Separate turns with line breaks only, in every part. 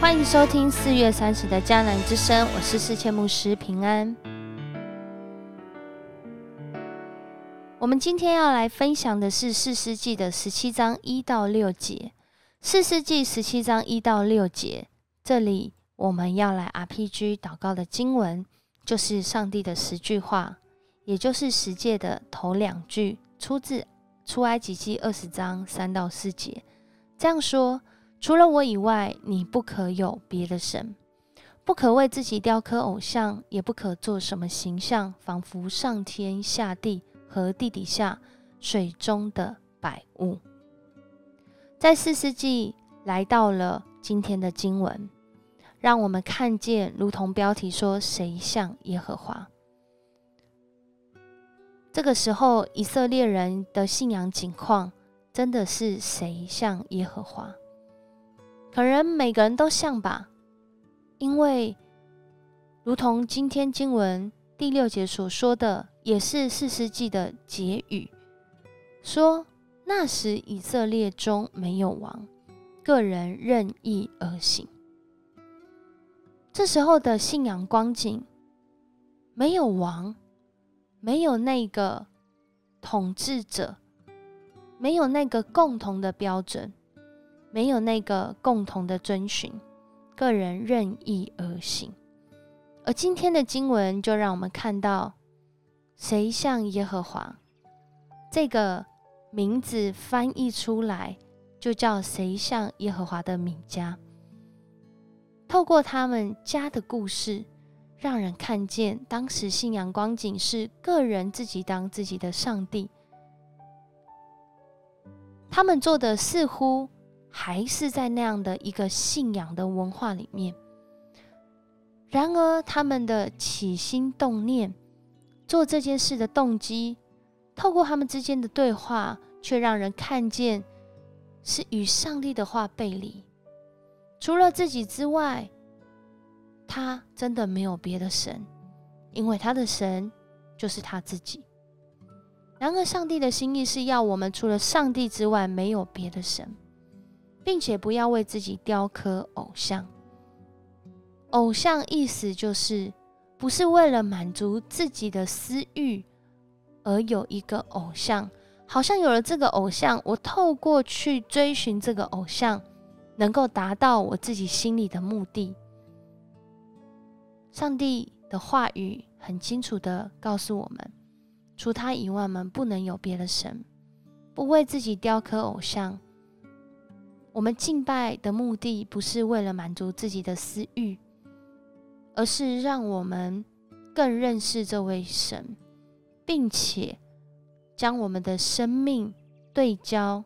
欢迎收听四月三十的迦南之声，我是世界牧师平安。我们今天要来分享的是四世纪的十七章一到六节。四世纪十七章一到六节，这里我们要来 RPG 祷告的经文，就是上帝的十句话，也就是十诫的头两句，出自出埃及记二十章三到四节。这样说。除了我以外，你不可有别的神，不可为自己雕刻偶像，也不可做什么形象，仿佛上天下地和地底下水中的百物。在四世纪来到了今天的经文，让我们看见，如同标题说：“谁像耶和华？”这个时候，以色列人的信仰景况真的是谁像耶和华？可能每个人都像吧，因为如同今天经文第六节所说的，也是四世纪的结语，说那时以色列中没有王，个人任意而行。这时候的信仰光景，没有王，没有那个统治者，没有那个共同的标准。没有那个共同的遵循，个人任意而行。而今天的经文就让我们看到，谁像耶和华这个名字翻译出来，就叫谁像耶和华的名家。透过他们家的故事，让人看见当时信仰光景是个人自己当自己的上帝。他们做的似乎。还是在那样的一个信仰的文化里面。然而，他们的起心动念、做这件事的动机，透过他们之间的对话，却让人看见是与上帝的话背离。除了自己之外，他真的没有别的神，因为他的神就是他自己。然而，上帝的心意是要我们除了上帝之外，没有别的神。并且不要为自己雕刻偶像。偶像意思就是，不是为了满足自己的私欲而有一个偶像，好像有了这个偶像，我透过去追寻这个偶像，能够达到我自己心里的目的。上帝的话语很清楚的告诉我们，除他以外，我们不能有别的神，不为自己雕刻偶像。我们敬拜的目的不是为了满足自己的私欲，而是让我们更认识这位神，并且将我们的生命对焦，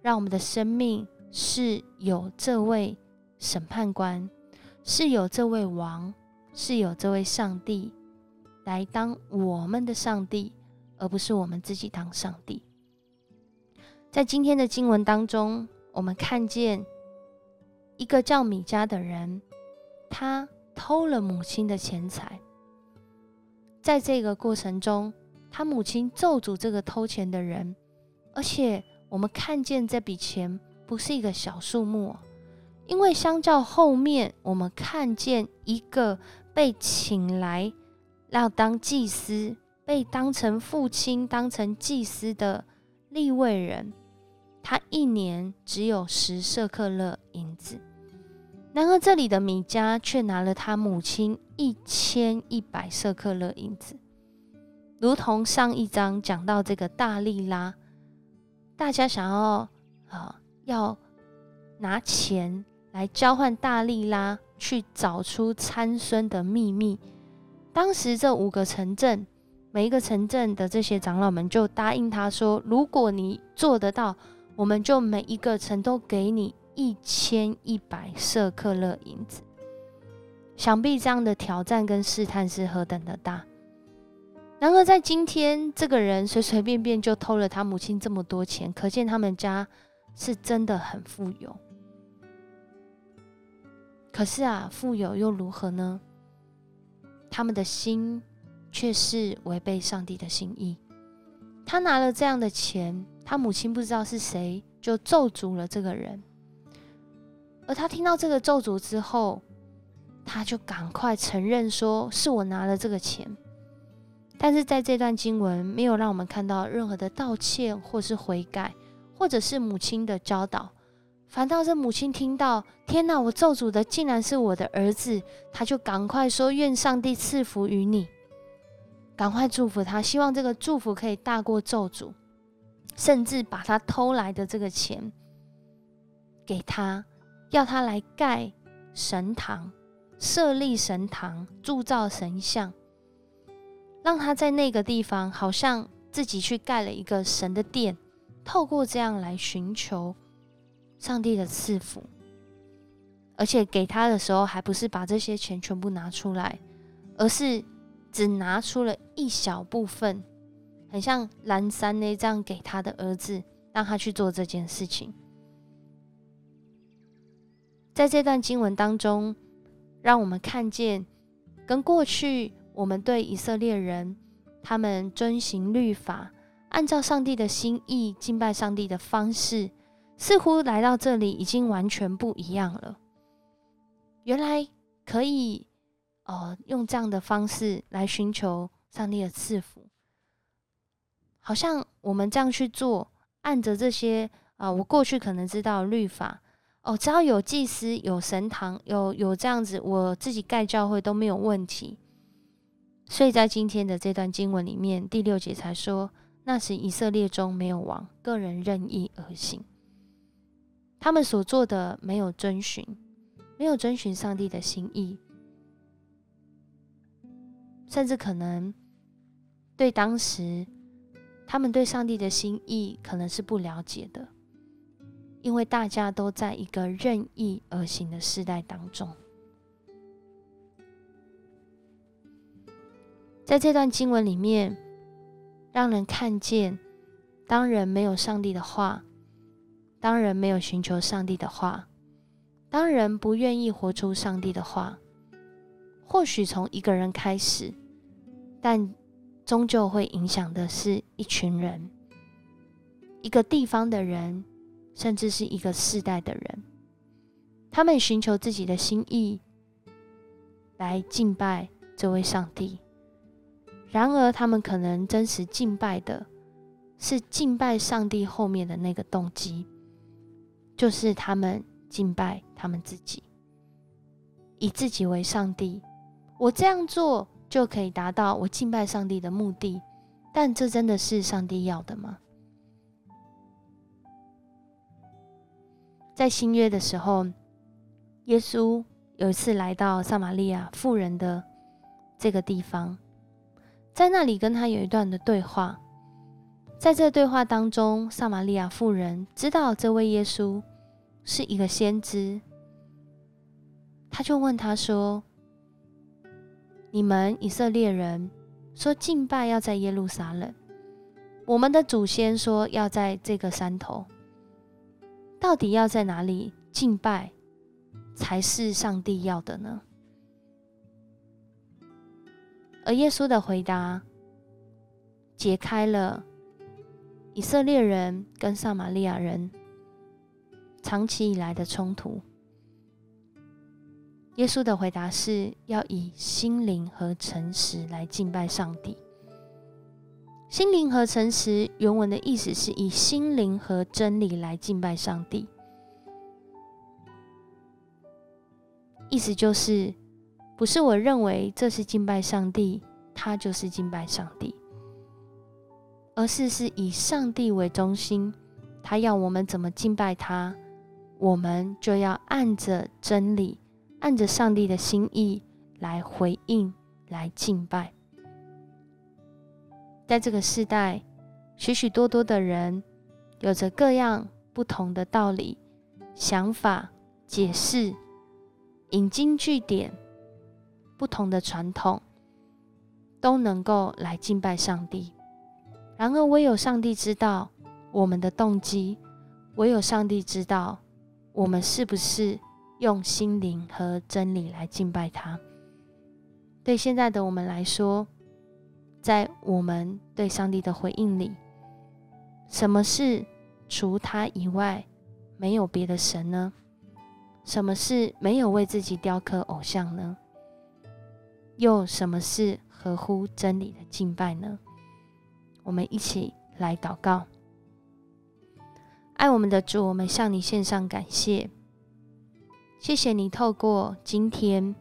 让我们的生命是有这位审判官，是有这位王，是有这位上帝来当我们的上帝，而不是我们自己当上帝。在今天的经文当中。我们看见一个叫米迦的人，他偷了母亲的钱财。在这个过程中，他母亲咒诅这个偷钱的人，而且我们看见这笔钱不是一个小数目，因为相较后面，我们看见一个被请来要当祭司、被当成父亲、当成祭司的立位人。他一年只有十舍克勒银子，然而这里的米迦却拿了他母亲一千一百舍克勒银子，如同上一章讲到这个大利拉，大家想要啊要拿钱来交换大利拉去找出参孙的秘密，当时这五个城镇，每一个城镇的这些长老们就答应他说，如果你做得到。我们就每一个城都给你一千一百舍克勒银子，想必这样的挑战跟试探是何等的大。然而在今天，这个人随随便便就偷了他母亲这么多钱，可见他们家是真的很富有。可是啊，富有又如何呢？他们的心却是违背上帝的心意。他拿了这样的钱。他母亲不知道是谁，就咒诅了这个人。而他听到这个咒诅之后，他就赶快承认说是我拿了这个钱。但是在这段经文没有让我们看到任何的道歉，或是悔改，或者是母亲的教导。反倒是母亲听到，天哪！我咒诅的竟然是我的儿子，他就赶快说：“愿上帝赐福于你，赶快祝福他，希望这个祝福可以大过咒诅，甚至把他偷来的这个钱给他，要他来盖神堂，设立神堂，铸造神像。”让他在那个地方，好像自己去盖了一个神的殿，透过这样来寻求上帝的赐福，而且给他的时候，还不是把这些钱全部拿出来，而是只拿出了一小部分，很像蓝山呢这样给他的儿子，让他去做这件事情。在这段经文当中，让我们看见跟过去。我们对以色列人，他们遵行律法，按照上帝的心意敬拜上帝的方式，似乎来到这里已经完全不一样了。原来可以，哦，用这样的方式来寻求上帝的赐福，好像我们这样去做，按着这些啊，我过去可能知道律法，哦，只要有祭司、有神堂、有有这样子，我自己盖教会都没有问题。所以在今天的这段经文里面，第六节才说，那时以色列中没有王，个人任意而行。他们所做的没有遵循，没有遵循上帝的心意，甚至可能对当时他们对上帝的心意可能是不了解的，因为大家都在一个任意而行的时代当中。在这段经文里面，让人看见，当人没有上帝的话，当人没有寻求上帝的话，当人不愿意活出上帝的话，或许从一个人开始，但终究会影响的是一群人、一个地方的人，甚至是一个世代的人。他们寻求自己的心意，来敬拜这位上帝。然而，他们可能真实敬拜的是敬拜上帝后面的那个动机，就是他们敬拜他们自己，以自己为上帝。我这样做就可以达到我敬拜上帝的目的，但这真的是上帝要的吗？在新约的时候，耶稣有一次来到撒玛利亚妇人的这个地方。在那里跟他有一段的对话，在这对话当中，撒玛利亚妇人知道这位耶稣是一个先知，他就问他说：“你们以色列人说敬拜要在耶路撒冷，我们的祖先说要在这个山头，到底要在哪里敬拜才是上帝要的呢？”而耶稣的回答解开了以色列人跟撒玛利亚人长期以来的冲突。耶稣的回答是要以心灵和诚实来敬拜上帝。心灵和诚实原文的意思是以心灵和真理来敬拜上帝，意思就是。不是我认为这是敬拜上帝，他就是敬拜上帝，而是是以上帝为中心，他要我们怎么敬拜他，我们就要按着真理，按着上帝的心意来回应，来敬拜。在这个时代，许许多多的人有着各样不同的道理、想法、解释、引经据典。不同的传统都能够来敬拜上帝，然而唯有上帝知道我们的动机，唯有上帝知道我们是不是用心灵和真理来敬拜他。对现在的我们来说，在我们对上帝的回应里，什么是除他以外没有别的神呢？什么是没有为自己雕刻偶像呢？又什么是合乎真理的敬拜呢？我们一起来祷告。爱我们的主，我们向你献上感谢，谢谢你透过今天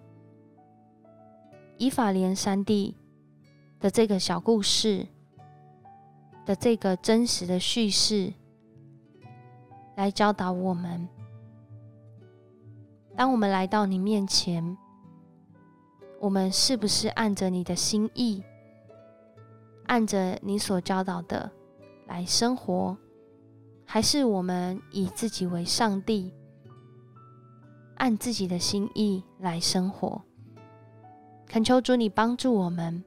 以法莲三地的这个小故事的这个真实的叙事，来教导我们：当我们来到你面前，我们是不是按着你的心意，按着你所教导的来生活？还是我们以自己为上帝，按自己的心意来生活。恳求主你帮助我们，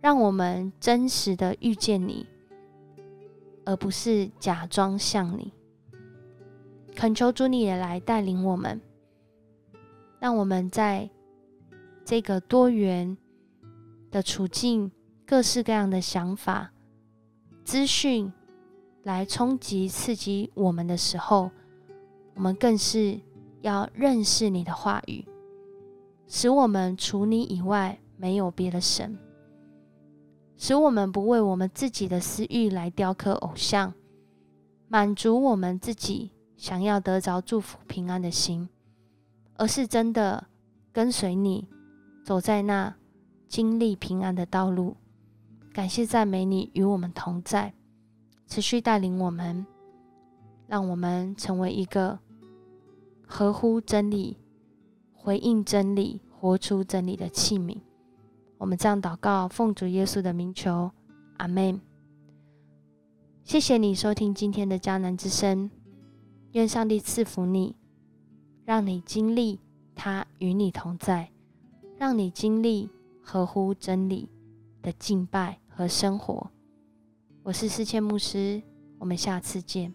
让我们真实的遇见你，而不是假装像你。恳求主你也来带领我们，让我们在这个多元的处境、各式各样的想法、资讯。来冲击、刺激我们的时候，我们更是要认识你的话语，使我们除你以外没有别的神，使我们不为我们自己的私欲来雕刻偶像，满足我们自己想要得着祝福平安的心，而是真的跟随你，走在那经历平安的道路。感谢赞美你与我们同在。持续带领我们，让我们成为一个合乎真理、回应真理、活出真理的器皿。我们这样祷告，奉主耶稣的名求，阿门。谢谢你收听今天的迦南之声，愿上帝赐福你，让你经历他与你同在，让你经历合乎真理的敬拜和生活。我是思谦牧师，我们下次见。